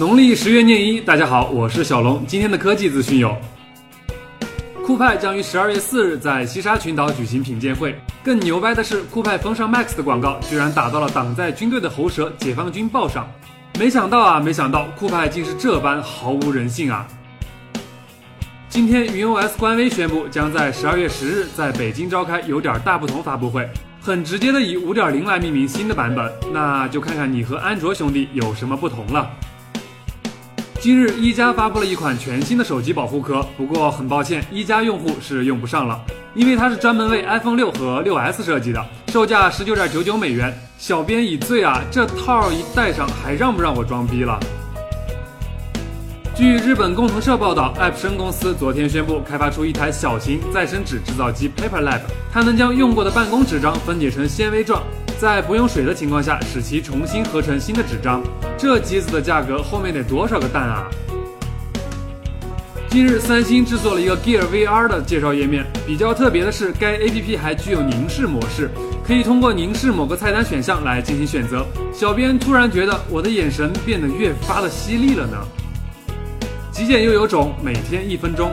农历十月廿一，大家好，我是小龙。今天的科技资讯有：酷派将于十二月四日在西沙群岛举行品鉴会。更牛掰的是，酷派风尚 Max 的广告居然打到了党在军队的喉舌解放军报上。没想到啊，没想到酷派竟是这般毫无人性啊！今天云 OS 官微宣布，将在十二月十日在北京召开有点大不同发布会。很直接的以五点零来命名新的版本，那就看看你和安卓兄弟有什么不同了。今日一加发布了一款全新的手机保护壳，不过很抱歉，一加用户是用不上了，因为它是专门为 iPhone 六和六 S 设计的，售价十九点九九美元。小编已醉啊，这套一戴上还让不让我装逼了？据日本共同社报道，App 生公司昨天宣布开发出一台小型再生纸制造机 Paper Lab，它能将用过的办公纸张分解成纤维状，在不用水的情况下使其重新合成新的纸张。这机子的价格后面得多少个蛋啊？近日，三星制作了一个 Gear VR 的介绍页面，比较特别的是，该 APP 还具有凝视模式，可以通过凝视某个菜单选项来进行选择。小编突然觉得我的眼神变得越发的犀利了呢。极简又有种，每天一分钟。